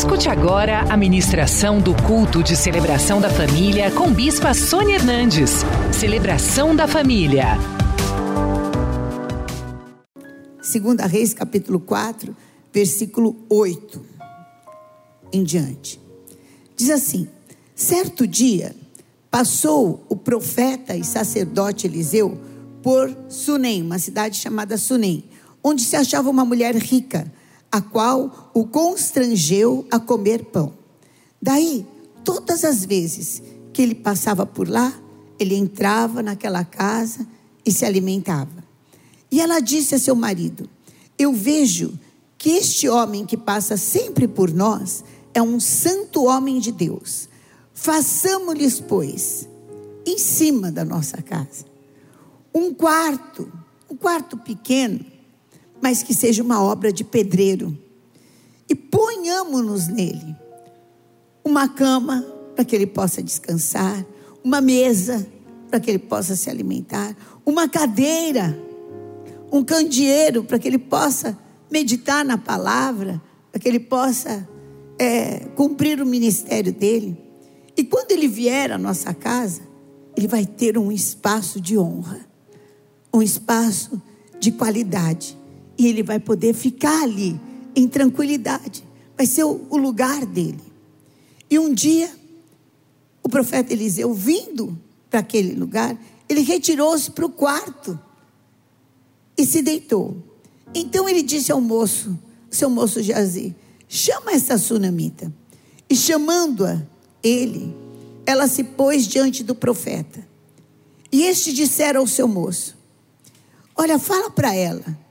Escute agora a ministração do culto de celebração da família com Bispa Sônia Hernandes. Celebração da família. Segunda Reis, capítulo 4, versículo 8 em diante. Diz assim: Certo dia, passou o profeta e sacerdote Eliseu por Sunem, uma cidade chamada Sunem, onde se achava uma mulher rica a qual o constrangeu a comer pão. Daí, todas as vezes que ele passava por lá, ele entrava naquela casa e se alimentava. E ela disse a seu marido: Eu vejo que este homem que passa sempre por nós é um santo homem de Deus. Façamos-lhes, pois, em cima da nossa casa, um quarto, um quarto pequeno, mas que seja uma obra de pedreiro. E ponhamos-nos nele uma cama para que ele possa descansar, uma mesa para que ele possa se alimentar, uma cadeira, um candeeiro para que ele possa meditar na palavra, para que ele possa é, cumprir o ministério dele. E quando ele vier à nossa casa, ele vai ter um espaço de honra, um espaço de qualidade e ele vai poder ficar ali em tranquilidade. Vai ser o, lugar dele. E um dia, o profeta Eliseu, vindo para aquele lugar, ele retirou-se para o quarto e se deitou. Então ele disse ao moço, seu moço Jazi, chama essa sunamita. E chamando-a, ele, ela se pôs diante do profeta. E este dissera ao seu moço: Olha, fala para ela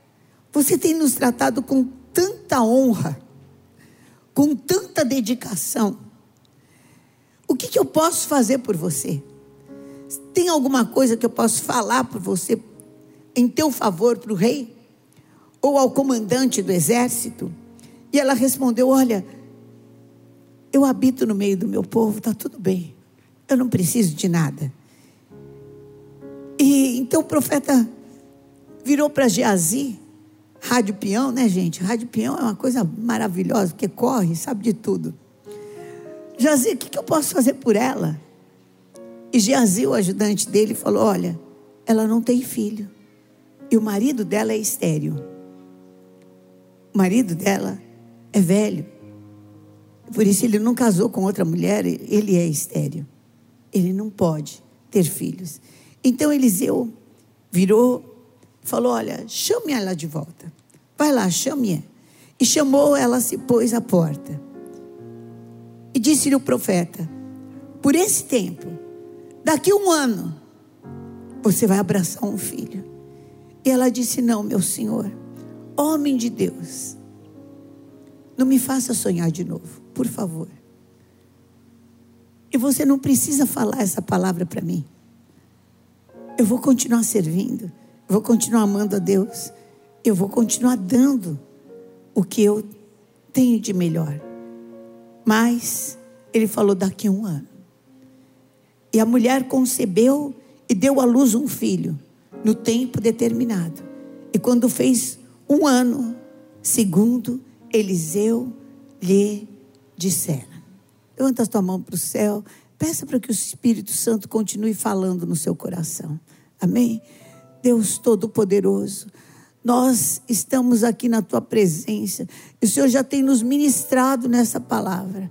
você tem nos tratado com tanta honra, com tanta dedicação. O que, que eu posso fazer por você? Tem alguma coisa que eu posso falar por você em teu favor para o rei? Ou ao comandante do exército? E ela respondeu: Olha, eu habito no meio do meu povo, está tudo bem. Eu não preciso de nada. E então o profeta virou para Geazi Rádio peão, né, gente? Rádio peão é uma coisa maravilhosa, porque corre, sabe de tudo. Jazi, o que, eu posso fazer por ela? E Geazi, o ajudante dele, falou: Olha, ela não tem filho. E o marido dela é estéreo. O marido dela é velho. Por isso ele não casou com outra mulher, ele é estéreo. Ele não pode ter filhos. Então Eliseu virou falou: Olha, chame ela de volta. Vai lá, chame-a. E chamou, ela se pôs à porta. E disse-lhe o profeta: Por esse tempo, daqui um ano, você vai abraçar um filho. E ela disse: Não, meu senhor, homem de Deus, não me faça sonhar de novo, por favor. E você não precisa falar essa palavra para mim. Eu vou continuar servindo vou continuar amando a Deus. Eu vou continuar dando o que eu tenho de melhor. Mas ele falou daqui a um ano. E a mulher concebeu e deu à luz um filho no tempo determinado. E quando fez um ano, segundo Eliseu lhe dissera. Levanta a tua mão para o céu. Peça para que o Espírito Santo continue falando no seu coração. Amém? Deus Todo-Poderoso, nós estamos aqui na tua presença e o Senhor já tem nos ministrado nessa palavra.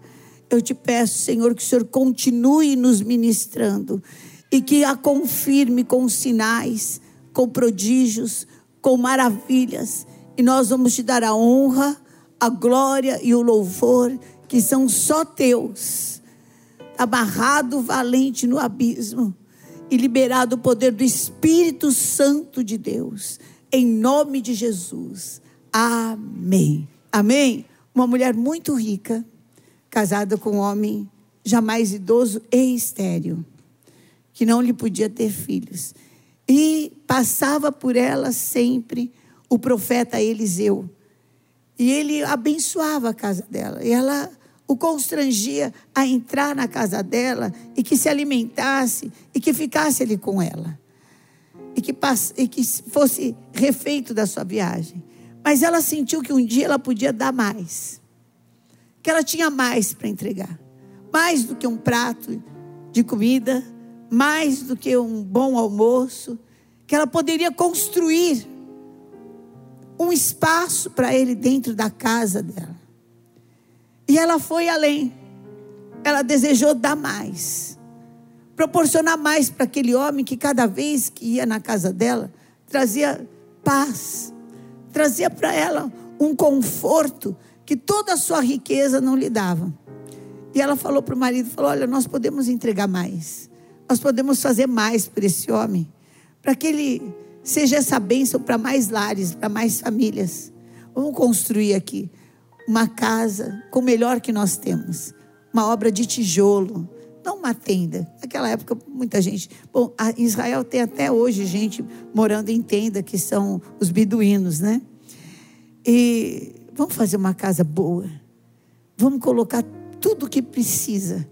Eu te peço, Senhor, que o Senhor continue nos ministrando e que a confirme com sinais, com prodígios, com maravilhas. E nós vamos te dar a honra, a glória e o louvor que são só teus. Amarrado valente no abismo e liberado o poder do Espírito Santo de Deus. Em nome de Jesus. Amém. Amém. Uma mulher muito rica, casada com um homem jamais idoso e estéreo, que não lhe podia ter filhos. E passava por ela sempre o profeta Eliseu. E ele abençoava a casa dela. E ela o constrangia a entrar na casa dela e que se alimentasse e que ficasse ali com ela. E que, passe, e que fosse refeito da sua viagem. Mas ela sentiu que um dia ela podia dar mais. que ela tinha mais para entregar. Mais do que um prato de comida, mais do que um bom almoço, que ela poderia construir um espaço para ele dentro da casa dela. E ela foi além. Ela desejou dar mais. Proporcionar mais para aquele homem que cada vez que ia na casa dela, trazia paz, trazia para ela um conforto que toda a sua riqueza não lhe dava. E ela falou para o marido: falou, Olha, nós podemos entregar mais, nós podemos fazer mais por esse homem, para que ele seja essa bênção para mais lares, para mais famílias. Vamos construir aqui uma casa com o melhor que nós temos, uma obra de tijolo, não uma tenda. Naquela época, muita gente. Bom, Israel tem até hoje gente morando em tenda, que são os beduínos, né? E vamos fazer uma casa boa. Vamos colocar tudo o que precisa.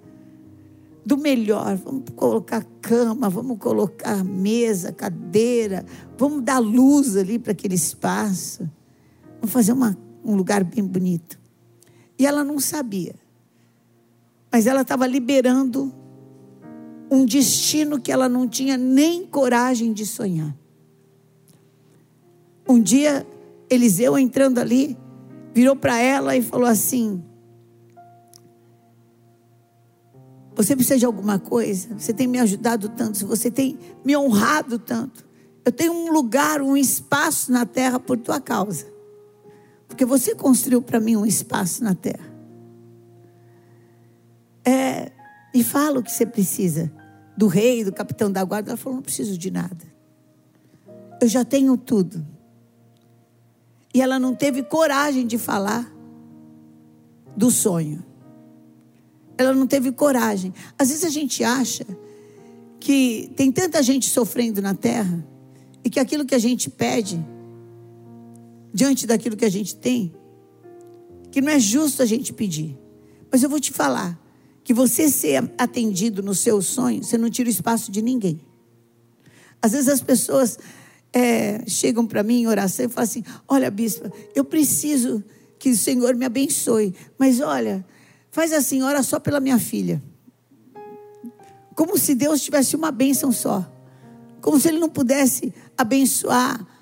Do melhor, vamos colocar cama, vamos colocar mesa, cadeira, vamos dar luz ali para aquele espaço. Vamos fazer uma, um lugar bem bonito. E ela não sabia. Mas ela estava liberando um destino que ela não tinha nem coragem de sonhar. Um dia Eliseu entrando ali, virou para ela e falou assim: Você precisa de alguma coisa? Você tem me ajudado tanto, você tem me honrado tanto. Eu tenho um lugar, um espaço na terra por tua causa. Porque você construiu para mim um espaço na terra. É, me fala o que você precisa. Do rei, do capitão da guarda. Ela falou: Não preciso de nada. Eu já tenho tudo. E ela não teve coragem de falar do sonho. Ela não teve coragem. Às vezes a gente acha que tem tanta gente sofrendo na terra e que aquilo que a gente pede, diante daquilo que a gente tem, que não é justo a gente pedir. Mas eu vou te falar que você ser atendido no seu sonho, você não tira o espaço de ninguém. Às vezes as pessoas é, chegam para mim em oração e falam assim: Olha, bispa, eu preciso que o Senhor me abençoe, mas olha, faz assim, ora só pela minha filha. Como se Deus tivesse uma bênção só. Como se Ele não pudesse abençoar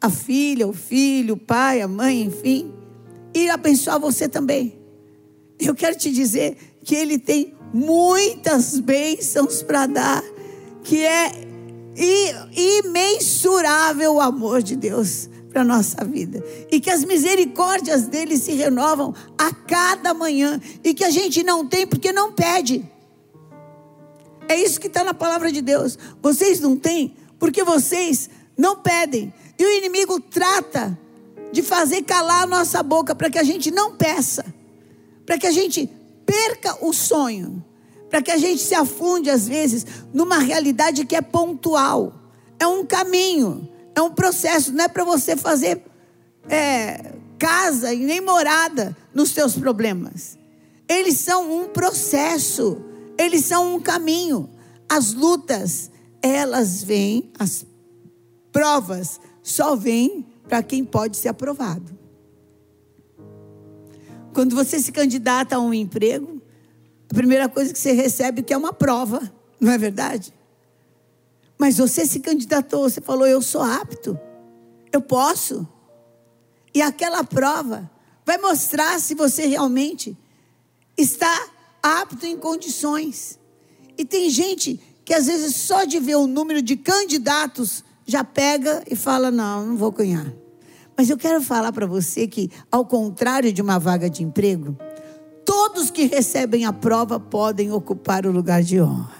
a filha, o filho, o pai, a mãe, enfim, e abençoar você também. Eu quero te dizer que Ele tem muitas bênçãos para dar, que é imensurável o amor de Deus para a nossa vida. E que as misericórdias dele se renovam a cada manhã. E que a gente não tem porque não pede. É isso que está na palavra de Deus. Vocês não têm porque vocês não pedem. E o inimigo trata de fazer calar a nossa boca para que a gente não peça. Para que a gente perca o sonho para que a gente se afunde, às vezes, numa realidade que é pontual. É um caminho, é um processo, não é para você fazer é, casa e nem morada nos seus problemas. Eles são um processo, eles são um caminho. As lutas, elas vêm, as provas só vêm para quem pode ser aprovado. Quando você se candidata a um emprego, a primeira coisa que você recebe que é uma prova, não é verdade? Mas você se candidatou, você falou, eu sou apto, eu posso. E aquela prova vai mostrar se você realmente está apto em condições. E tem gente que às vezes só de ver o número de candidatos já pega e fala: não, não vou ganhar. Mas eu quero falar para você que, ao contrário de uma vaga de emprego, Todos que recebem a prova podem ocupar o lugar de honra.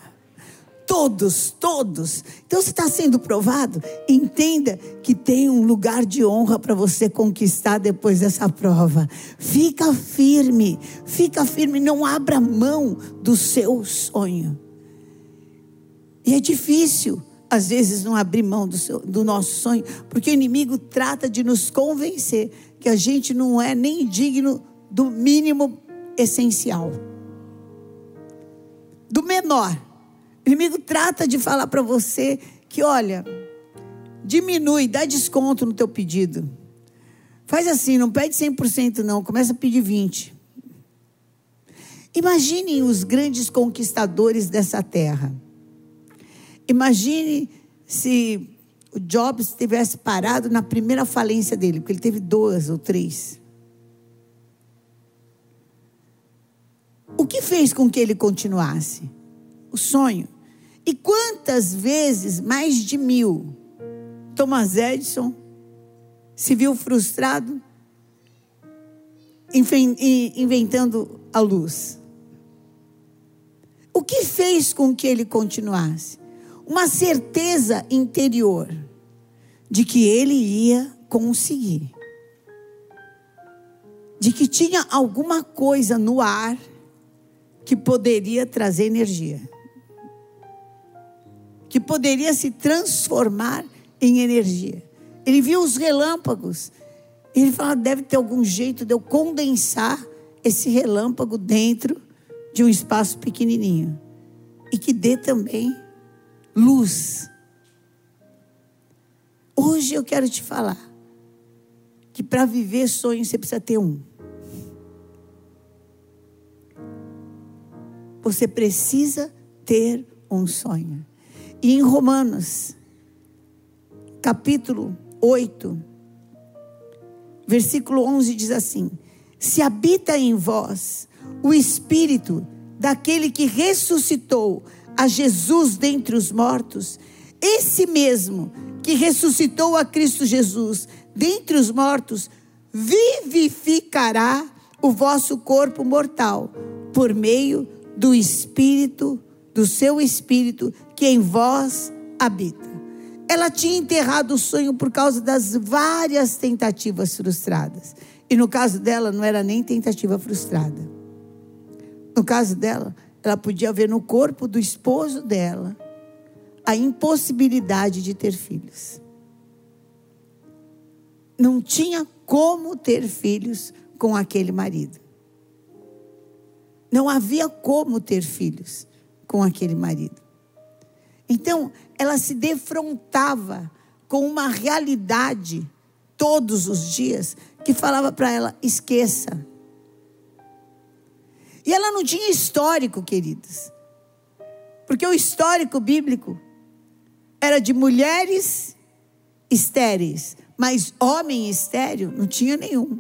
Todos, todos. Então, se está sendo provado, entenda que tem um lugar de honra para você conquistar depois dessa prova. Fica firme, fica firme, não abra mão do seu sonho. E é difícil, às vezes, não abrir mão do, seu, do nosso sonho, porque o inimigo trata de nos convencer que a gente não é nem digno do mínimo essencial. Do menor. O inimigo trata de falar para você que, olha, diminui, dá desconto no teu pedido. Faz assim, não pede 100% não, começa a pedir 20. Imaginem os grandes conquistadores dessa terra. Imagine se o Jobs tivesse parado na primeira falência dele, porque ele teve duas ou três. O que fez com que ele continuasse? O sonho. E quantas vezes, mais de mil, Thomas Edison se viu frustrado inventando a luz? O que fez com que ele continuasse? Uma certeza interior de que ele ia conseguir. De que tinha alguma coisa no ar que poderia trazer energia. Que poderia se transformar em energia. Ele viu os relâmpagos. Ele falou: deve ter algum jeito de eu condensar esse relâmpago dentro de um espaço pequenininho. E que dê também luz. Hoje eu quero te falar que para viver sonho você precisa ter um. Você precisa ter um sonho. E em Romanos, capítulo 8, versículo 11 diz assim: Se habita em vós o espírito daquele que ressuscitou a Jesus dentre os mortos, esse mesmo que ressuscitou a Cristo Jesus dentre os mortos, vivificará o vosso corpo mortal por meio do Espírito, do seu Espírito que em vós habita. Ela tinha enterrado o sonho por causa das várias tentativas frustradas. E no caso dela, não era nem tentativa frustrada. No caso dela, ela podia ver no corpo do esposo dela a impossibilidade de ter filhos. Não tinha como ter filhos com aquele marido. Não havia como ter filhos com aquele marido. Então, ela se defrontava com uma realidade todos os dias que falava para ela: esqueça. E ela não tinha histórico, queridos. Porque o histórico bíblico era de mulheres estéreis, mas homem estéreo não tinha nenhum.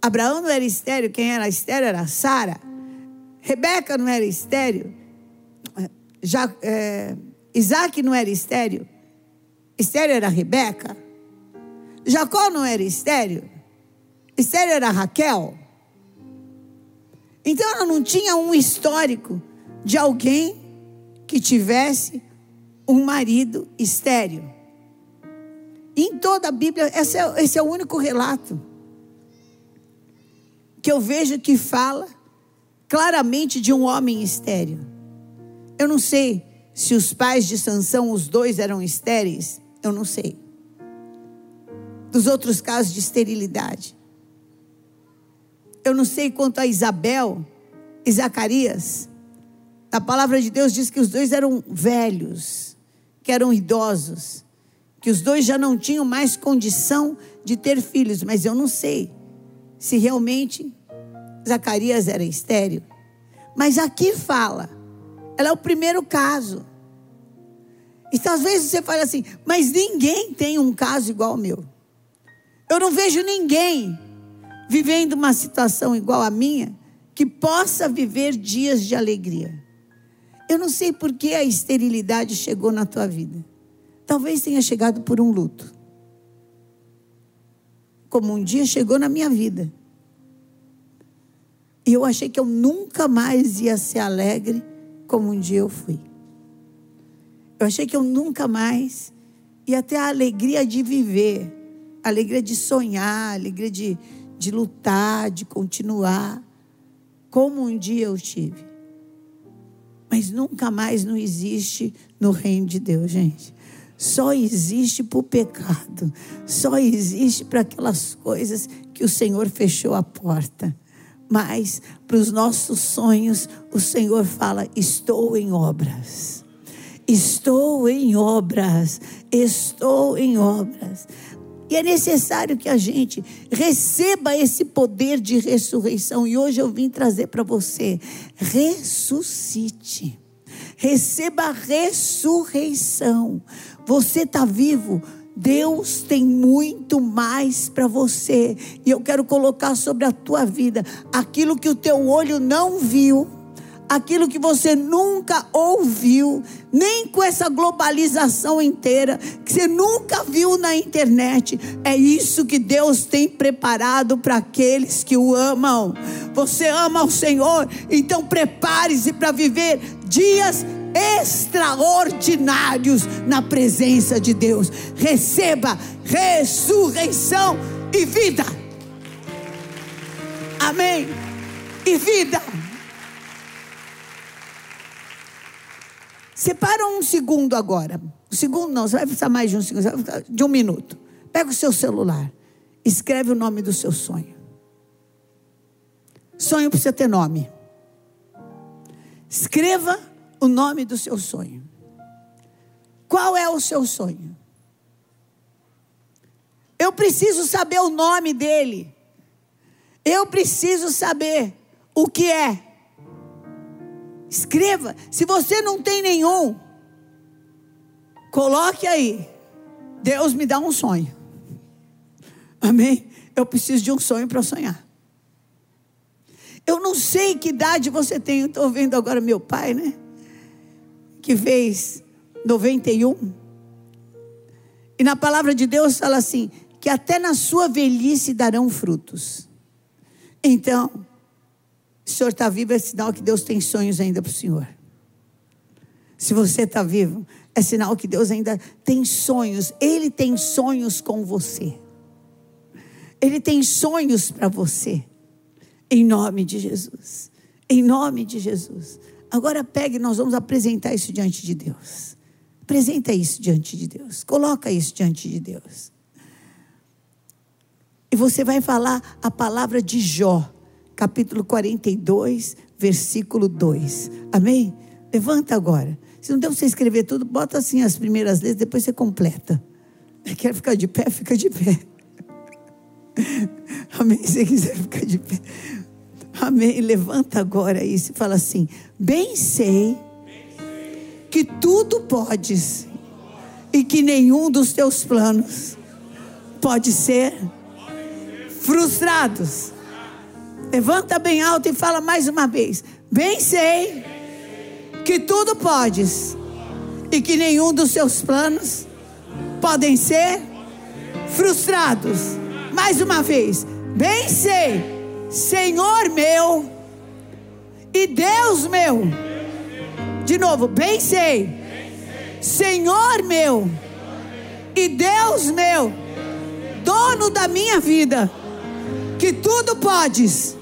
Abraão não era estéreo, quem era estéreo era Sara. Rebeca não era estéreo. Já, é, Isaac não era estéreo. Estéreo era Rebeca. Jacó não era estéreo. Estéreo era Raquel. Então ela não tinha um histórico de alguém que tivesse um marido estéreo. Em toda a Bíblia, esse é, esse é o único relato que eu vejo que fala claramente de um homem estéreo. Eu não sei se os pais de Sansão, os dois eram estéreis, eu não sei. Dos outros casos de esterilidade. Eu não sei quanto a Isabel e Zacarias. A palavra de Deus diz que os dois eram velhos, que eram idosos, que os dois já não tinham mais condição de ter filhos, mas eu não sei se realmente Zacarias era estéreo. Mas aqui fala, ela é o primeiro caso. Às vezes você fala assim, mas ninguém tem um caso igual ao meu. Eu não vejo ninguém vivendo uma situação igual à minha que possa viver dias de alegria. Eu não sei por que a esterilidade chegou na tua vida. Talvez tenha chegado por um luto como um dia chegou na minha vida. E eu achei que eu nunca mais ia ser alegre como um dia eu fui. Eu achei que eu nunca mais ia ter a alegria de viver, a alegria de sonhar, a alegria de, de lutar, de continuar, como um dia eu tive. Mas nunca mais não existe no reino de Deus, gente só existe para o pecado, só existe para aquelas coisas que o Senhor fechou a porta. Mas para os nossos sonhos, o Senhor fala: estou em obras. Estou em obras, estou em obras. E é necessário que a gente receba esse poder de ressurreição. E hoje eu vim trazer para você: ressuscite. Receba a ressurreição. Você está vivo. Deus tem muito mais para você. E eu quero colocar sobre a tua vida aquilo que o teu olho não viu aquilo que você nunca ouviu, nem com essa globalização inteira, que você nunca viu na internet. É isso que Deus tem preparado para aqueles que o amam. Você ama o Senhor, então prepare-se para viver dias extraordinários na presença de Deus. Receba ressurreição e vida. Amém. E vida. Separa um segundo agora. Um segundo não, você vai precisar mais de um segundo, de um minuto. Pega o seu celular, escreve o nome do seu sonho. Sonho precisa ter nome. Escreva o nome do seu sonho. Qual é o seu sonho? Eu preciso saber o nome dele. Eu preciso saber o que é. Escreva. Se você não tem nenhum, coloque aí. Deus me dá um sonho. Amém? Eu preciso de um sonho para sonhar. Eu não sei que idade você tem. Estou vendo agora meu pai, né? Que fez 91. E na palavra de Deus fala assim: que até na sua velhice darão frutos. Então, o senhor está vivo, é sinal que Deus tem sonhos ainda para o senhor. Se você está vivo, é sinal que Deus ainda tem sonhos. Ele tem sonhos com você. Ele tem sonhos para você. Em nome de Jesus. Em nome de Jesus. Agora pegue, nós vamos apresentar isso diante de Deus. Apresenta isso diante de Deus. Coloca isso diante de Deus. E você vai falar a palavra de Jó capítulo 42, versículo 2. Amém? Levanta agora. Se não deu para você escrever tudo, bota assim as primeiras letras, depois você completa. Quer ficar de pé? Fica de pé. Amém? Se quiser ficar de pé. Amém. Levanta agora isso e fala assim: Bem sei que tudo podes e que nenhum dos teus planos pode ser frustrados Levanta bem alto e fala mais uma vez. Bem sei que tudo podes e que nenhum dos seus planos podem ser frustrados. Mais uma vez. Bem sei, Senhor meu e Deus meu. De novo, bem sei, Senhor meu e Deus meu, dono da minha vida, que tudo podes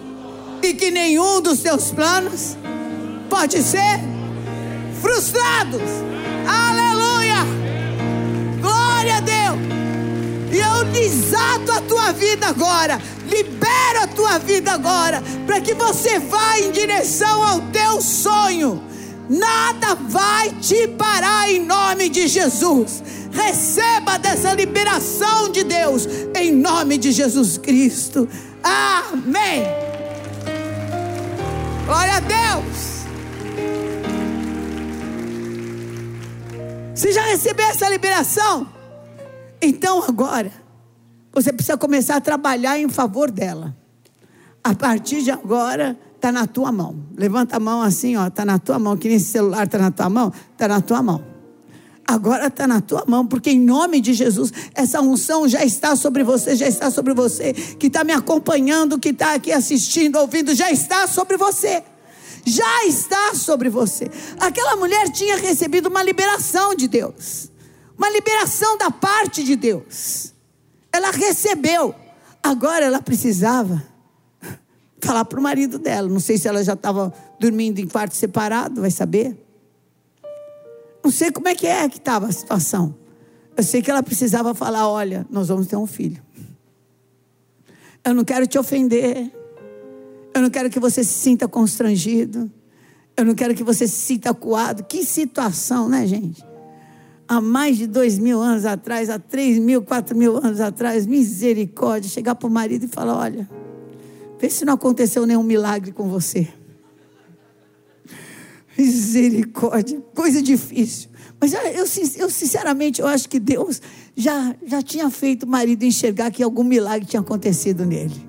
e que nenhum dos teus planos pode ser frustrados. Aleluia! Glória a Deus! E eu desato a tua vida agora, libero a tua vida agora, para que você vá em direção ao teu sonho. Nada vai te parar em nome de Jesus. Receba dessa liberação de Deus em nome de Jesus Cristo. Amém. Glória a Deus. Você já recebeu essa liberação? Então agora, você precisa começar a trabalhar em favor dela. A partir de agora, está na tua mão. Levanta a mão assim, ó, está na tua mão. Que nem esse celular está na tua mão, está na tua mão. Agora está na tua mão, porque em nome de Jesus, essa unção já está sobre você, já está sobre você, que está me acompanhando, que está aqui assistindo, ouvindo, já está sobre você. Já está sobre você. Aquela mulher tinha recebido uma liberação de Deus, uma liberação da parte de Deus. Ela recebeu, agora ela precisava falar para o marido dela. Não sei se ela já estava dormindo em quarto separado, vai saber. Não sei como é que é que estava a situação. Eu sei que ela precisava falar: olha, nós vamos ter um filho. Eu não quero te ofender. Eu não quero que você se sinta constrangido. Eu não quero que você se sinta acuado. Que situação, né, gente? há mais de dois mil anos atrás, há três mil, quatro mil anos atrás, misericórdia, chegar para o marido e falar: olha, vê se não aconteceu nenhum milagre com você. Misericórdia, coisa difícil. Mas eu, eu, sinceramente, eu acho que Deus já, já tinha feito o marido enxergar que algum milagre tinha acontecido nele.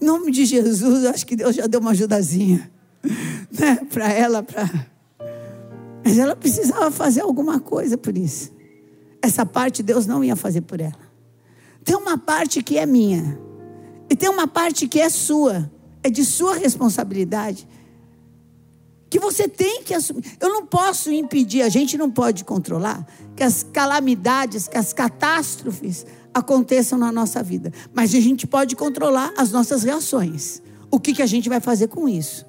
Em nome de Jesus, eu acho que Deus já deu uma ajudazinha né, para ela, para mas ela precisava fazer alguma coisa por isso. Essa parte Deus não ia fazer por ela. Tem uma parte que é minha. E tem uma parte que é sua. É de sua responsabilidade. Que você tem que assumir. Eu não posso impedir, a gente não pode controlar que as calamidades, que as catástrofes aconteçam na nossa vida. Mas a gente pode controlar as nossas reações. O que, que a gente vai fazer com isso?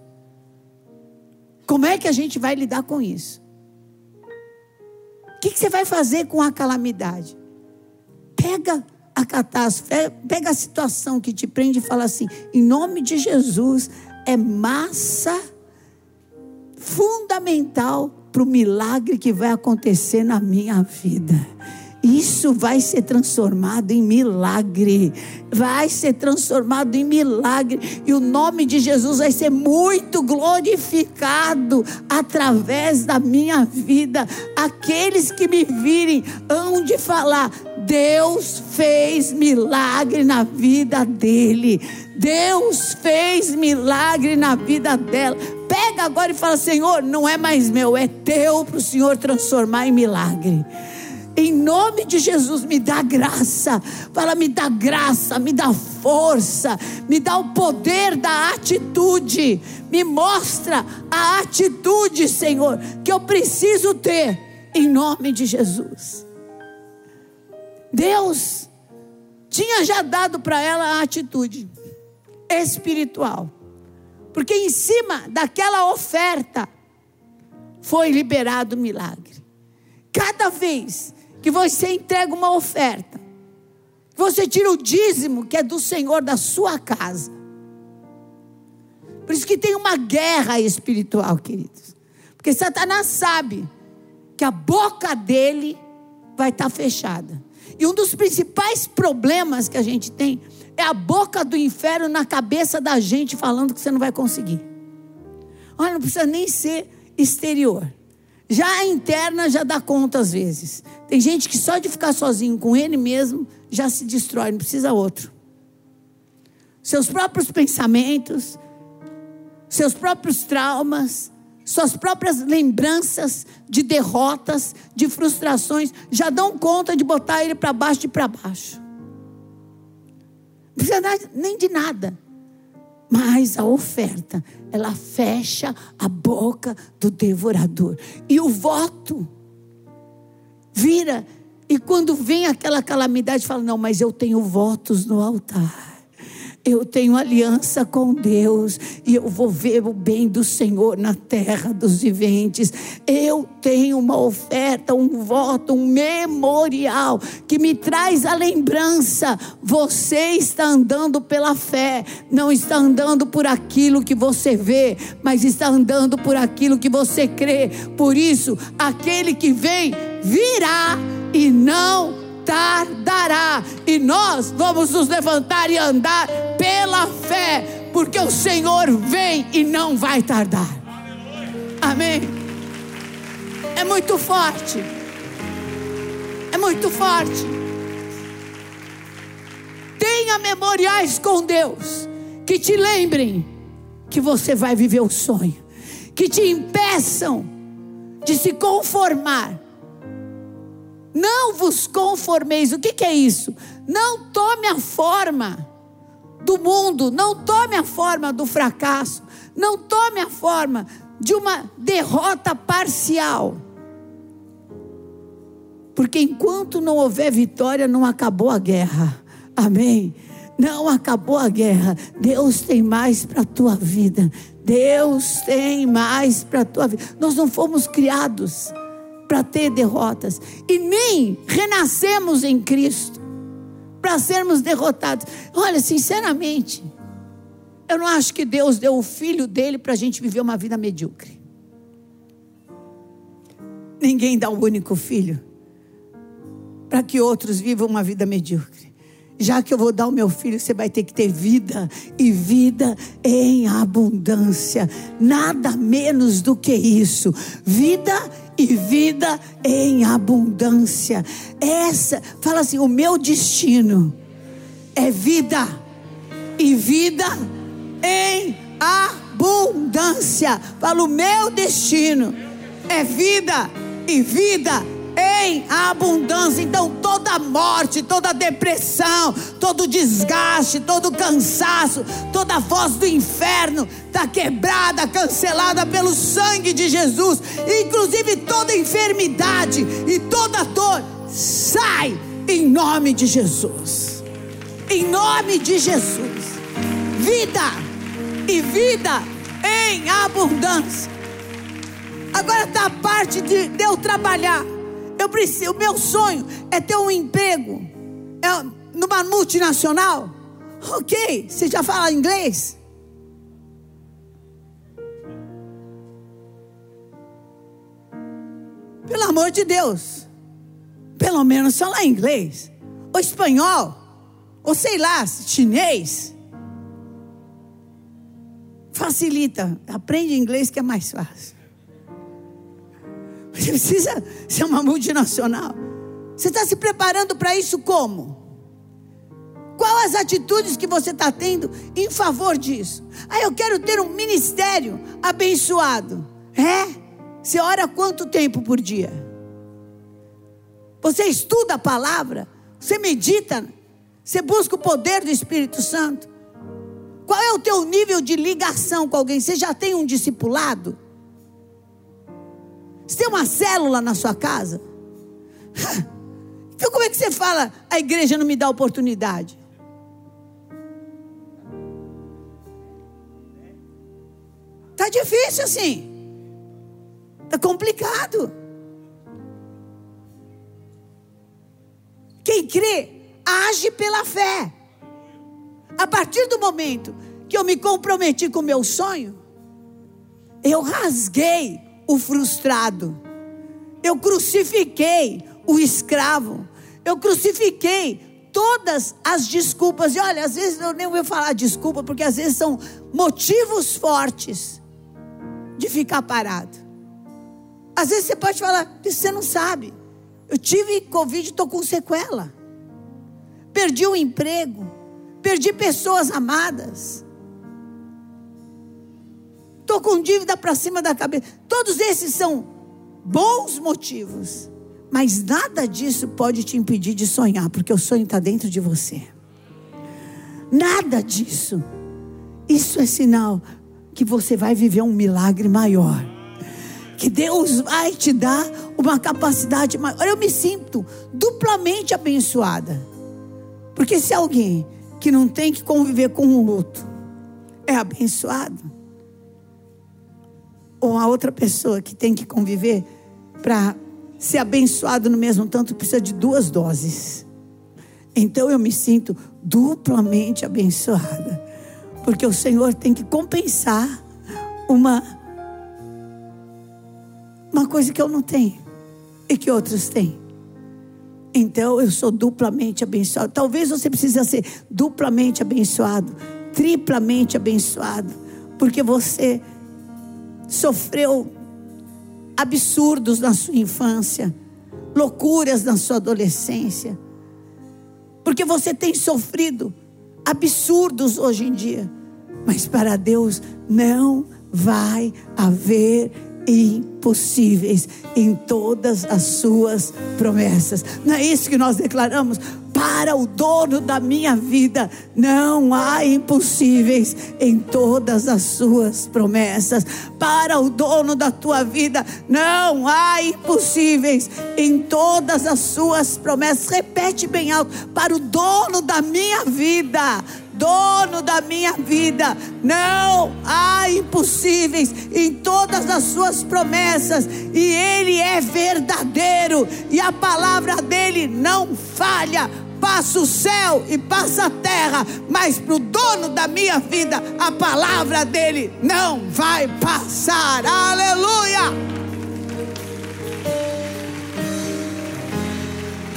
Como é que a gente vai lidar com isso? O que, que você vai fazer com a calamidade? Pega a catástrofe, pega a situação que te prende e fala assim: em nome de Jesus, é massa fundamental para o milagre que vai acontecer na minha vida. Isso vai ser transformado em milagre. Vai ser transformado em milagre. E o nome de Jesus vai ser muito glorificado através da minha vida. Aqueles que me virem hão de falar: Deus fez milagre na vida dele. Deus fez milagre na vida dela. Pega agora e fala: Senhor, não é mais meu, é teu para o Senhor transformar em milagre. Em nome de Jesus, me dá graça. Fala, me dá graça, me dá força, me dá o poder da atitude. Me mostra a atitude, Senhor, que eu preciso ter. Em nome de Jesus. Deus tinha já dado para ela a atitude espiritual. Porque em cima daquela oferta foi liberado o milagre. Cada vez que você entrega uma oferta, você tira o dízimo que é do Senhor da sua casa. Por isso que tem uma guerra espiritual, queridos. Porque Satanás sabe que a boca dele vai estar fechada. E um dos principais problemas que a gente tem é a boca do inferno na cabeça da gente falando que você não vai conseguir. Olha, não precisa nem ser exterior. Já a interna já dá conta às vezes. Tem gente que só de ficar sozinho com ele mesmo já se destrói, não precisa outro. Seus próprios pensamentos, seus próprios traumas, suas próprias lembranças de derrotas, de frustrações, já dão conta de botar ele para baixo e para baixo. Precisa nem de nada. Mas a oferta, ela fecha a boca do devorador. E o voto vira. E quando vem aquela calamidade, fala: Não, mas eu tenho votos no altar. Eu tenho aliança com Deus e eu vou ver o bem do Senhor na terra dos viventes. Eu tenho uma oferta, um voto, um memorial que me traz a lembrança. Você está andando pela fé, não está andando por aquilo que você vê, mas está andando por aquilo que você crê. Por isso, aquele que vem virá e não tardará. E nós vamos nos levantar e andar pela fé, porque o Senhor vem e não vai tardar. Amém. É muito forte. É muito forte. Tenha memoriais com Deus que te lembrem que você vai viver o sonho, que te impeçam de se conformar não vos conformeis. O que, que é isso? Não tome a forma do mundo, não tome a forma do fracasso, não tome a forma de uma derrota parcial. Porque enquanto não houver vitória, não acabou a guerra. Amém? Não acabou a guerra. Deus tem mais para a tua vida. Deus tem mais para a tua vida. Nós não fomos criados para ter derrotas e nem renascemos em Cristo para sermos derrotados. Olha, sinceramente, eu não acho que Deus deu o filho dele para a gente viver uma vida medíocre. Ninguém dá o único filho para que outros vivam uma vida medíocre. Já que eu vou dar o meu filho, você vai ter que ter vida e vida em abundância. Nada menos do que isso. Vida e vida em abundância. Essa, fala assim: o meu destino é vida e vida em abundância. Fala, o meu destino é vida e vida em abundância. Então, toda morte, toda depressão, todo desgaste, todo cansaço, toda voz do inferno está quebrada, cancelada pelo sangue de Jesus. Inclusive, toda enfermidade e toda dor sai em nome de Jesus. Em nome de Jesus. Vida e vida em abundância. Agora está a parte de, eu trabalhar. Eu preciso, o meu sonho é ter um emprego é, numa multinacional. Ok, você já fala inglês? Pelo amor de Deus. Pelo menos falar inglês. Ou espanhol. Ou sei lá, chinês. Facilita. Aprende inglês que é mais fácil. Você precisa ser uma multinacional. Você está se preparando para isso como? Qual as atitudes que você está tendo em favor disso? Ah, eu quero ter um ministério abençoado. É? Você ora quanto tempo por dia? Você estuda a palavra? Você medita? Você busca o poder do Espírito Santo? Qual é o teu nível de ligação com alguém? Você já tem um discipulado? Você tem uma célula na sua casa? Então como é que você fala, a igreja não me dá oportunidade? Tá difícil assim. Tá complicado. Quem crê, age pela fé. A partir do momento que eu me comprometi com o meu sonho, eu rasguei o frustrado. Eu crucifiquei o escravo. Eu crucifiquei todas as desculpas. E olha, às vezes eu nem vou falar desculpa, porque às vezes são motivos fortes de ficar parado. Às vezes você pode falar, você não sabe. Eu tive Covid estou com sequela. Perdi o emprego. Perdi pessoas amadas estou com dívida para cima da cabeça. Todos esses são bons motivos. Mas nada disso pode te impedir de sonhar, porque o sonho está dentro de você. Nada disso. Isso é sinal que você vai viver um milagre maior. Que Deus vai te dar uma capacidade maior. Eu me sinto duplamente abençoada. Porque se alguém que não tem que conviver com um luto é abençoado, ou a outra pessoa que tem que conviver para ser abençoado no mesmo tanto precisa de duas doses. Então eu me sinto duplamente abençoada, porque o Senhor tem que compensar uma uma coisa que eu não tenho e que outros têm. Então eu sou duplamente abençoado. Talvez você precise ser duplamente abençoado, triplamente abençoado, porque você sofreu absurdos na sua infância, loucuras na sua adolescência, porque você tem sofrido absurdos hoje em dia, mas para Deus não vai haver impossíveis em todas as suas promessas. Não é isso que nós declaramos? Para o dono da minha vida, não há impossíveis em todas as suas promessas. Para o dono da tua vida, não há impossíveis em todas as suas promessas. Repete bem alto: para o dono da minha vida, dono da minha vida. Não há impossíveis em todas as suas promessas, e Ele é verdadeiro, e a palavra dele não falha. Passa o céu e passa a terra, mas para o dono da minha vida, a palavra dele não vai passar. Aleluia!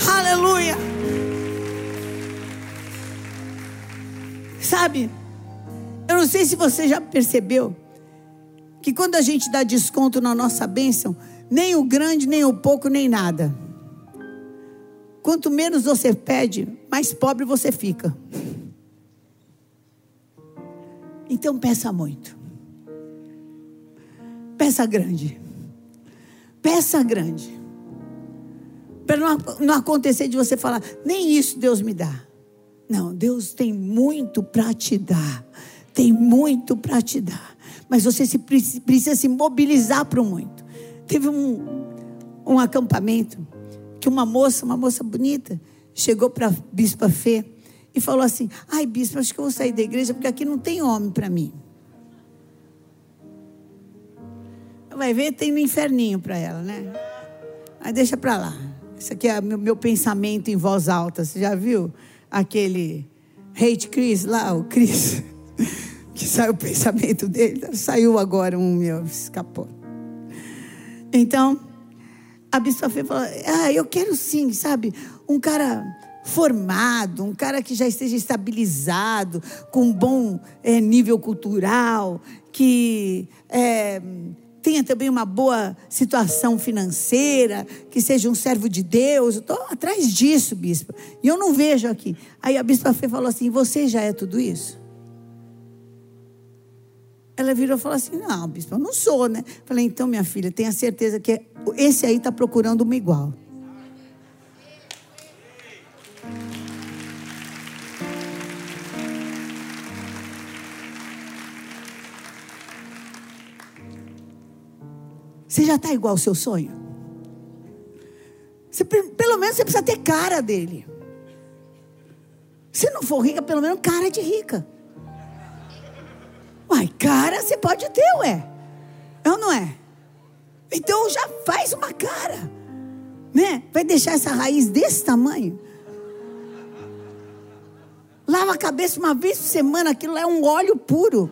Aleluia. Sabe, eu não sei se você já percebeu que quando a gente dá desconto na nossa bênção, nem o grande, nem o pouco, nem nada. Quanto menos você pede, mais pobre você fica. Então peça muito. Peça grande. Peça grande. Para não, não acontecer de você falar, nem isso Deus me dá. Não, Deus tem muito para te dar. Tem muito para te dar. Mas você se, precisa se mobilizar para o muito. Teve um, um acampamento que uma moça, uma moça bonita, chegou para a Bispa Fê e falou assim: Ai, Bispo, acho que eu vou sair da igreja porque aqui não tem homem para mim. Vai ver, tem no inferninho para ela, né? Aí deixa para lá. Isso aqui é meu, meu pensamento em voz alta. Você já viu aquele hate Chris lá, o Chris? que saiu o pensamento dele. Saiu agora um meu, escapou. Então, a bispa Fê falou: Ah, eu quero sim, sabe? Um cara formado, um cara que já esteja estabilizado, com um bom é, nível cultural, que é, tenha também uma boa situação financeira, que seja um servo de Deus. estou atrás disso, bispo. E eu não vejo aqui. Aí a bispa Fê falou assim: Você já é tudo isso? Ela virou e falou assim: Não, bispo, eu não sou, né? Falei: Então, minha filha, tenha certeza que esse aí está procurando uma igual. Você já está igual ao seu sonho? Você, pelo menos você precisa ter cara dele. Se não for rica, pelo menos cara de rica. Uai, cara você pode ter, ué. É ou não é? Então já faz uma cara. Né? Vai deixar essa raiz desse tamanho? Lava a cabeça uma vez por semana, aquilo é um óleo puro.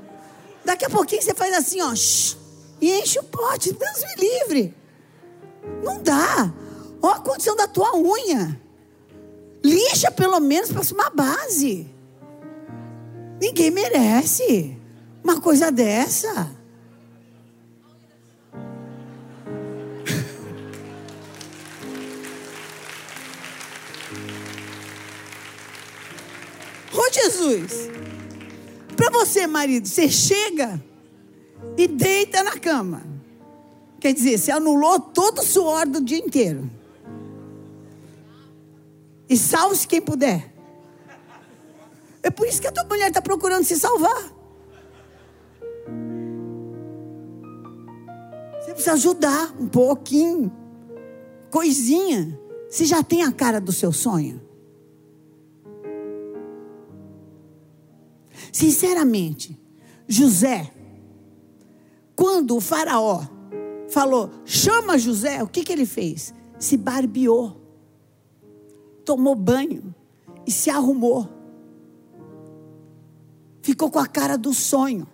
Daqui a pouquinho você faz assim, ó, e enche o pote. Deus me livre. Não dá. Olha a condição da tua unha. Lixa pelo menos para uma base. Ninguém merece uma coisa dessa. Ô Jesus, para você, marido, você chega e deita na cama. Quer dizer, você anulou todo o suor do dia inteiro. E salve-se quem puder. É por isso que a tua mulher está procurando se salvar. Precisa ajudar um pouquinho. Coisinha. Você já tem a cara do seu sonho? Sinceramente, José, quando o Faraó falou, chama José, o que, que ele fez? Se barbeou, tomou banho e se arrumou. Ficou com a cara do sonho.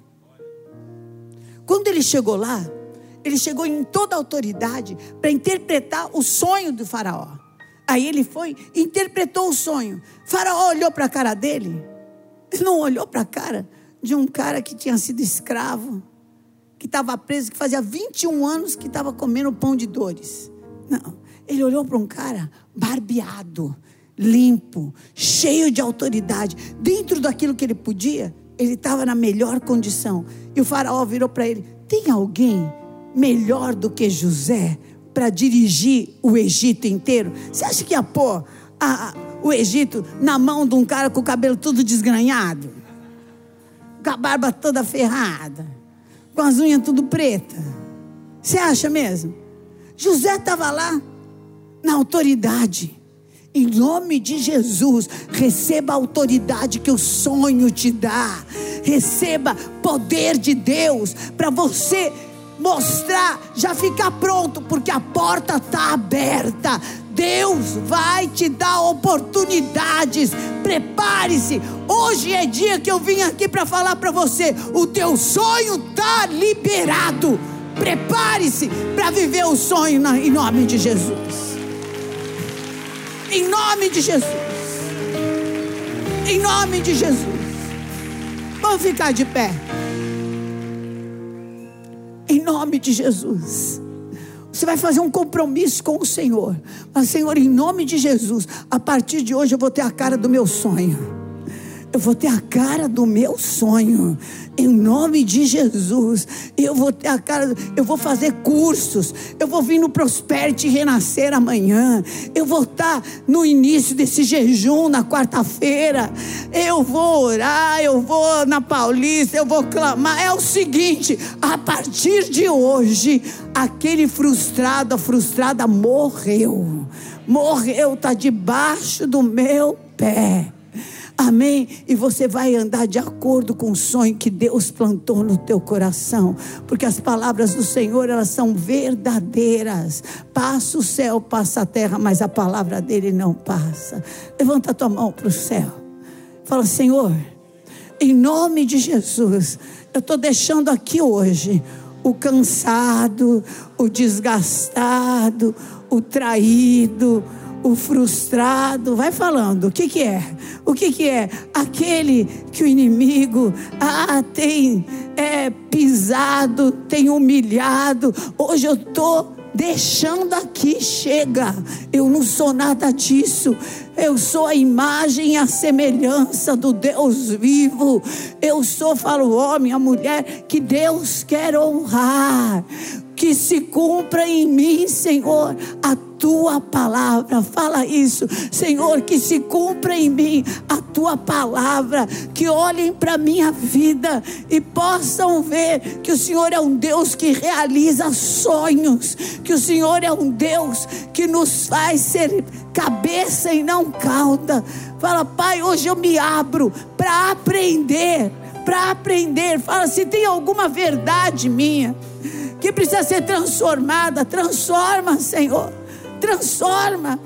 Quando ele chegou lá, ele chegou em toda a autoridade para interpretar o sonho do Faraó. Aí ele foi, interpretou o sonho. Faraó olhou para a cara dele. Ele não olhou para a cara de um cara que tinha sido escravo, que estava preso, que fazia 21 anos que estava comendo pão de dores. Não. Ele olhou para um cara barbeado, limpo, cheio de autoridade. Dentro daquilo que ele podia, ele estava na melhor condição. E o faraó virou para ele: Tem alguém melhor do que José para dirigir o Egito inteiro? Você acha que ia pôr a, o Egito na mão de um cara com o cabelo tudo desgranhado? Com a barba toda ferrada? Com as unhas tudo preta? Você acha mesmo? José estava lá na autoridade. Em nome de Jesus, receba a autoridade que o sonho te dá. Receba poder de Deus para você mostrar, já ficar pronto, porque a porta está aberta. Deus vai te dar oportunidades. Prepare-se. Hoje é dia que eu vim aqui para falar para você: o teu sonho está liberado. Prepare-se para viver o sonho em nome de Jesus. Em nome de Jesus. Em nome de Jesus. Vamos ficar de pé. Nome de Jesus. Você vai fazer um compromisso com o Senhor. Mas, Senhor, em nome de Jesus, a partir de hoje eu vou ter a cara do meu sonho. Eu vou ter a cara do meu sonho. Em nome de Jesus. Eu vou ter a cara. Eu vou fazer cursos. Eu vou vir no Prosperity Renascer amanhã. Eu vou estar no início desse jejum na quarta-feira. Eu vou orar. Eu vou na Paulista. Eu vou clamar. É o seguinte: a partir de hoje, aquele frustrado, a frustrada morreu. Morreu, está debaixo do meu pé. Amém? E você vai andar de acordo com o sonho que Deus plantou no teu coração, porque as palavras do Senhor, elas são verdadeiras. Passa o céu, passa a terra, mas a palavra dele não passa. Levanta a tua mão para o céu. Fala, Senhor, em nome de Jesus, eu estou deixando aqui hoje o cansado, o desgastado, o traído, o frustrado, vai falando, o que que é? O que que é? Aquele que o inimigo ah, tem é, pisado, tem humilhado. Hoje eu estou deixando aqui, chega. Eu não sou nada disso. Eu sou a imagem e a semelhança do Deus vivo. Eu sou, falo, o homem, a mulher que Deus quer honrar que se cumpra em mim, Senhor, a tua palavra. Fala isso, Senhor, que se cumpra em mim a tua palavra, que olhem para minha vida e possam ver que o Senhor é um Deus que realiza sonhos, que o Senhor é um Deus que nos faz ser cabeça e não cauda. Fala, Pai, hoje eu me abro para aprender, para aprender. Fala, se tem alguma verdade minha que precisa ser transformada. Transforma, Senhor. Transforma.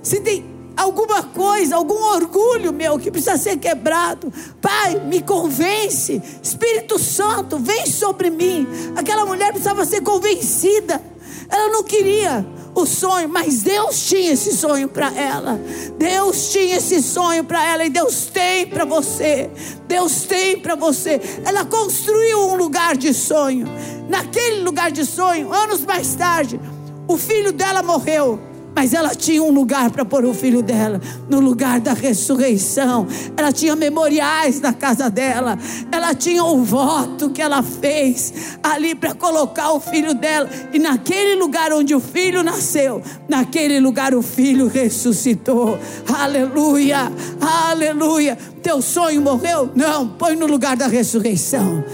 Se tem alguma coisa, algum orgulho meu que precisa ser quebrado, Pai, me convence. Espírito Santo, vem sobre mim. Aquela mulher precisava ser convencida. Ela não queria o sonho, mas Deus tinha esse sonho para ela. Deus tinha esse sonho para ela e Deus tem para você. Deus tem para você. Ela construiu um lugar de sonho. Naquele lugar de sonho, anos mais tarde, o filho dela morreu. Mas ela tinha um lugar para pôr o filho dela, no lugar da ressurreição. Ela tinha memoriais na casa dela. Ela tinha um voto que ela fez ali para colocar o filho dela. E naquele lugar onde o filho nasceu, naquele lugar o filho ressuscitou. Aleluia, aleluia. Teu sonho morreu? Não, põe no lugar da ressurreição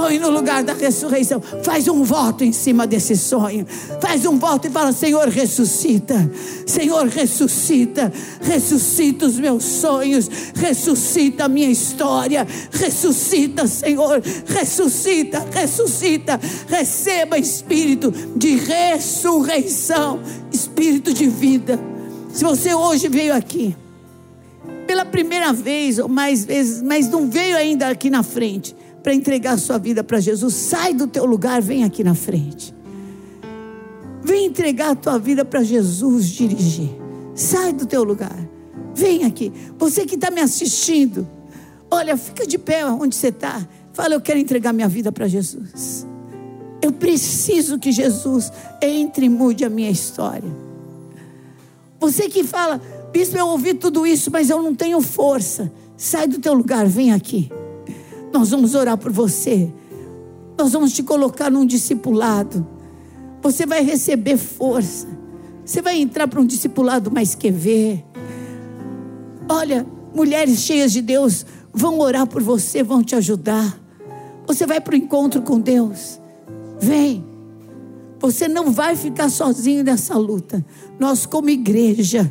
põe no lugar da ressurreição. Faz um voto em cima desse sonho. Faz um voto e fala: Senhor, ressuscita. Senhor, ressuscita. Ressuscita os meus sonhos. Ressuscita a minha história. Ressuscita, Senhor. Ressuscita, ressuscita. Receba espírito de ressurreição, espírito de vida. Se você hoje veio aqui pela primeira vez ou mais vezes, mas não veio ainda aqui na frente para entregar sua vida para Jesus, sai do teu lugar, vem aqui na frente. Vem entregar a tua vida para Jesus dirigir. Sai do teu lugar. Vem aqui. Você que está me assistindo, olha, fica de pé onde você está. Fala, eu quero entregar minha vida para Jesus. Eu preciso que Jesus entre e mude a minha história. Você que fala, bispo, eu ouvi tudo isso, mas eu não tenho força. Sai do teu lugar, vem aqui. Nós vamos orar por você. Nós vamos te colocar num discipulado. Você vai receber força. Você vai entrar para um discipulado mais que ver. Olha, mulheres cheias de Deus vão orar por você, vão te ajudar. Você vai para o encontro com Deus. Vem. Você não vai ficar sozinho nessa luta. Nós, como igreja,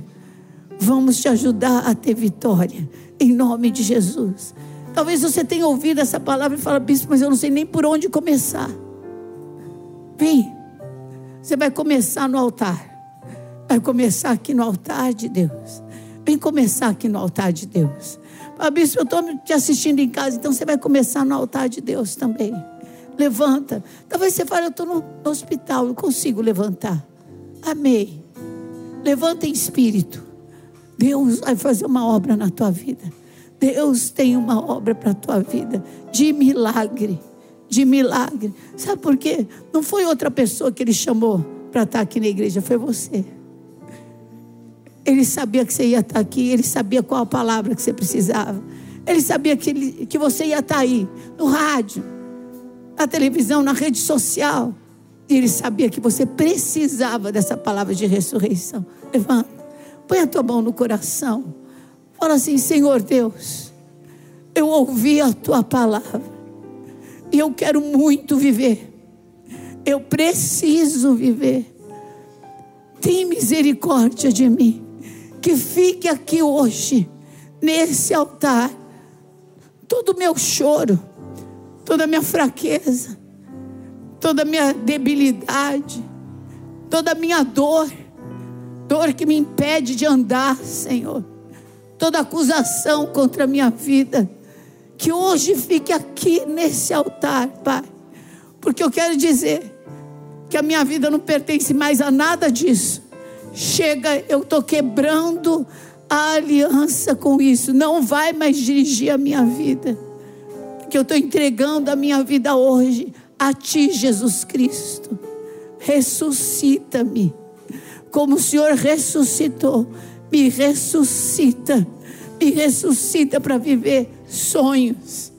vamos te ajudar a ter vitória. Em nome de Jesus. Talvez você tenha ouvido essa palavra e fala, bispo, mas eu não sei nem por onde começar. Vem, você vai começar no altar. Vai começar aqui no altar de Deus. Vem começar aqui no altar de Deus. Ah, bispo, eu estou te assistindo em casa, então você vai começar no altar de Deus também. Levanta. Talvez você fale, eu estou no, hospital, eu consigo levantar. Amém. Levanta em espírito. Deus vai fazer uma obra na tua vida. Deus tem uma obra para a tua vida de milagre, de milagre. Sabe por quê? Não foi outra pessoa que ele chamou para estar aqui na igreja, foi você. Ele sabia que você ia estar aqui, ele sabia qual a palavra que você precisava. Ele sabia que, ele, que você ia estar aí, no rádio, na televisão, na rede social. E ele sabia que você precisava dessa palavra de ressurreição. Levanta, põe a tua mão no coração. Fala assim: Senhor Deus, eu ouvi a tua palavra e eu quero muito viver. Eu preciso viver. Tem misericórdia de mim. Que fique aqui hoje, nesse altar, todo o meu choro, toda a minha fraqueza, toda a minha debilidade, toda a minha dor, dor que me impede de andar, Senhor toda acusação contra a minha vida, que hoje fique aqui nesse altar, Pai, porque eu quero dizer que a minha vida não pertence mais a nada disso. Chega, eu estou quebrando a aliança com isso, não vai mais dirigir a minha vida, porque eu estou entregando a minha vida hoje a Ti, Jesus Cristo. Ressuscita-me, como o Senhor ressuscitou me ressuscita, me ressuscita para viver sonhos,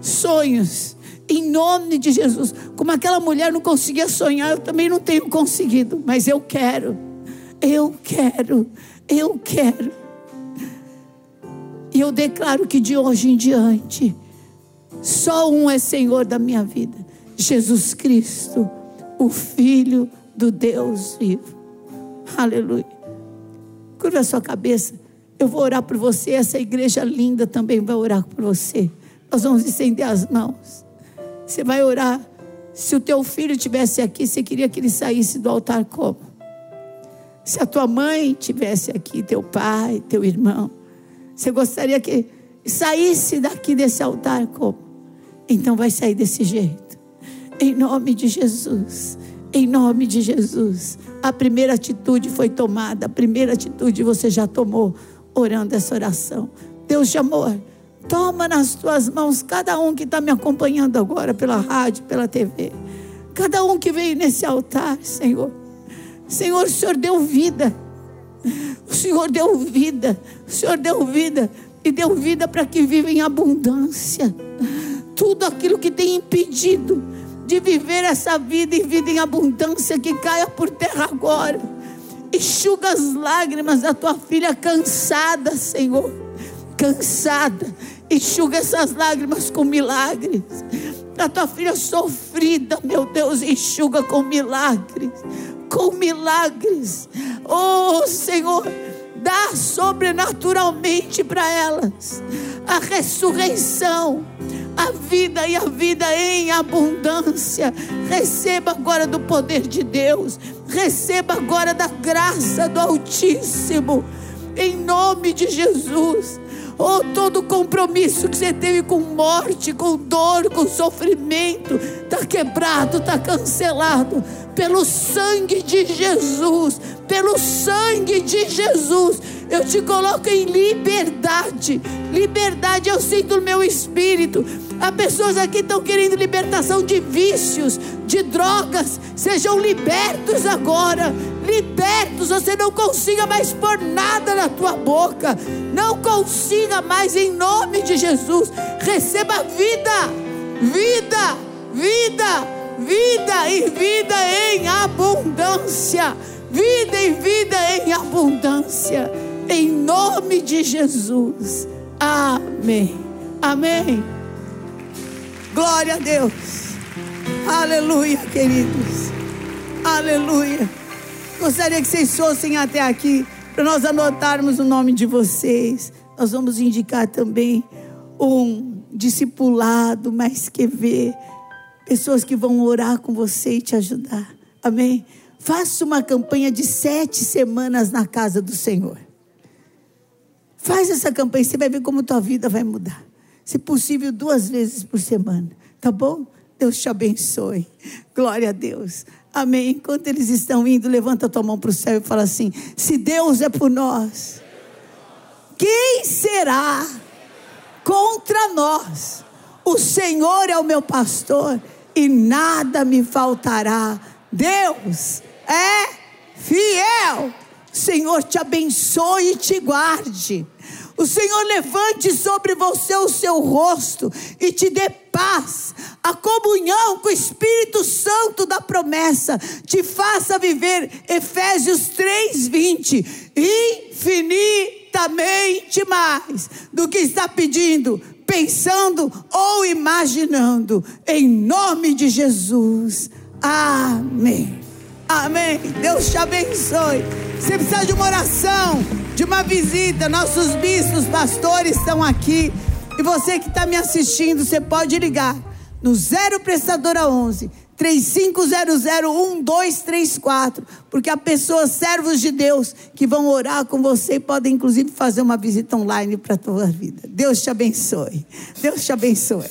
sonhos, em nome de Jesus. Como aquela mulher não conseguia sonhar, eu também não tenho conseguido, mas eu quero, eu quero, eu quero. E eu declaro que de hoje em diante, só um é Senhor da minha vida: Jesus Cristo, o Filho do Deus vivo. Aleluia. Curva a sua cabeça. Eu vou orar por você. Essa igreja linda também vai orar por você. Nós vamos estender as mãos. Você vai orar. Se o teu filho tivesse aqui, você queria que ele saísse do altar como? Se a tua mãe tivesse aqui, teu pai, teu irmão, você gostaria que saísse daqui desse altar como? Então vai sair desse jeito. Em nome de Jesus. Em nome de Jesus. A primeira atitude foi tomada, a primeira atitude você já tomou, orando essa oração. Deus de amor, toma nas tuas mãos cada um que está me acompanhando agora pela rádio, pela TV. Cada um que veio nesse altar, Senhor. Senhor, o Senhor deu vida. O Senhor deu vida. O Senhor deu vida. E deu vida para que viva em abundância. Tudo aquilo que tem impedido de viver essa vida e vida em abundância que caia por terra agora. Enxuga as lágrimas da tua filha cansada, Senhor. Cansada. Enxuga essas lágrimas com milagres. Da tua filha sofrida, meu Deus, enxuga com milagres. Com milagres. Oh, Senhor, dá sobrenaturalmente para elas a ressurreição a vida e a vida em abundância. Receba agora do poder de Deus, receba agora da graça do Altíssimo, em nome de Jesus. Oh, todo compromisso que você teve com morte, com dor, com sofrimento, está quebrado, está cancelado. Pelo sangue de Jesus, pelo sangue de Jesus, eu te coloco em liberdade. Liberdade eu sinto no meu espírito. Há pessoas aqui estão querendo libertação de vícios, de drogas. Sejam libertos agora. Libertos, você não consiga mais pôr nada na tua boca. Não consiga mais em nome de Jesus. Receba vida, vida, vida, vida e vida em abundância. Vida e vida em abundância em nome de Jesus. Amém. Amém. Glória a Deus. Aleluia, queridos. Aleluia. Gostaria que vocês fossem até aqui para nós anotarmos o nome de vocês. Nós vamos indicar também um discipulado mais que ver pessoas que vão orar com você e te ajudar. Amém. Faça uma campanha de sete semanas na casa do Senhor. Faz essa campanha, você vai ver como tua vida vai mudar. Se possível, duas vezes por semana. Tá bom? Deus te abençoe. Glória a Deus. Amém. Enquanto eles estão indo, levanta a tua mão para o céu e fala assim: Se Deus é por nós, quem será contra nós? O Senhor é o meu pastor e nada me faltará. Deus é fiel. O Senhor te abençoe e te guarde. O Senhor levante sobre você o seu rosto e te dê paz. A comunhão com o Espírito Santo da promessa te faça viver Efésios 3:20, infinitamente mais do que está pedindo, pensando ou imaginando, em nome de Jesus. Amém. Amém. Deus te abençoe. Você precisa de uma oração, de uma visita. Nossos bispos, pastores estão aqui. E você que está me assistindo, você pode ligar no 0 prestadora 11 35001234, porque há pessoas, servos de Deus, que vão orar com você e podem inclusive fazer uma visita online para a tua vida. Deus te abençoe. Deus te abençoe.